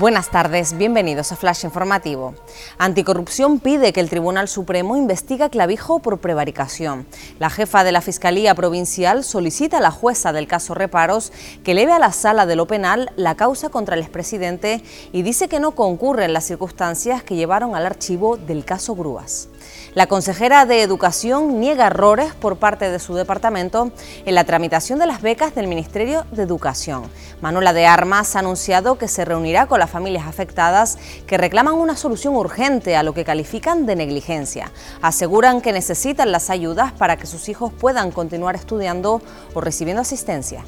Buenas tardes, bienvenidos a Flash Informativo. Anticorrupción pide que el Tribunal Supremo investigue a Clavijo por prevaricación. La jefa de la Fiscalía Provincial solicita a la jueza del caso Reparos que eleve a la sala de lo penal la causa contra el expresidente y dice que no concurren las circunstancias que llevaron al archivo del caso Grúas. La consejera de Educación niega errores por parte de su departamento en la tramitación de las becas del Ministerio de Educación. Manuela de Armas ha anunciado que se reunirá con familias afectadas que reclaman una solución urgente a lo que califican de negligencia. Aseguran que necesitan las ayudas para que sus hijos puedan continuar estudiando o recibiendo asistencia.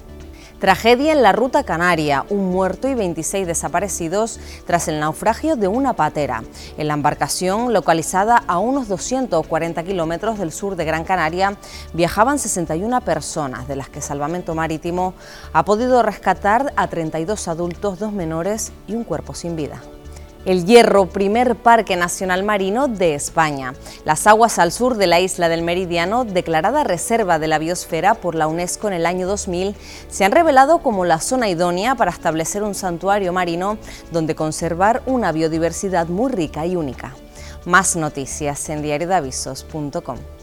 Tragedia en la ruta canaria, un muerto y 26 desaparecidos tras el naufragio de una patera. En la embarcación, localizada a unos 240 kilómetros del sur de Gran Canaria, viajaban 61 personas, de las que Salvamento Marítimo ha podido rescatar a 32 adultos, dos menores y un cuerpo sin vida. El Hierro, primer parque nacional marino de España. Las aguas al sur de la isla del Meridiano, declarada reserva de la biosfera por la UNESCO en el año 2000, se han revelado como la zona idónea para establecer un santuario marino donde conservar una biodiversidad muy rica y única. Más noticias en diariodavisos.com.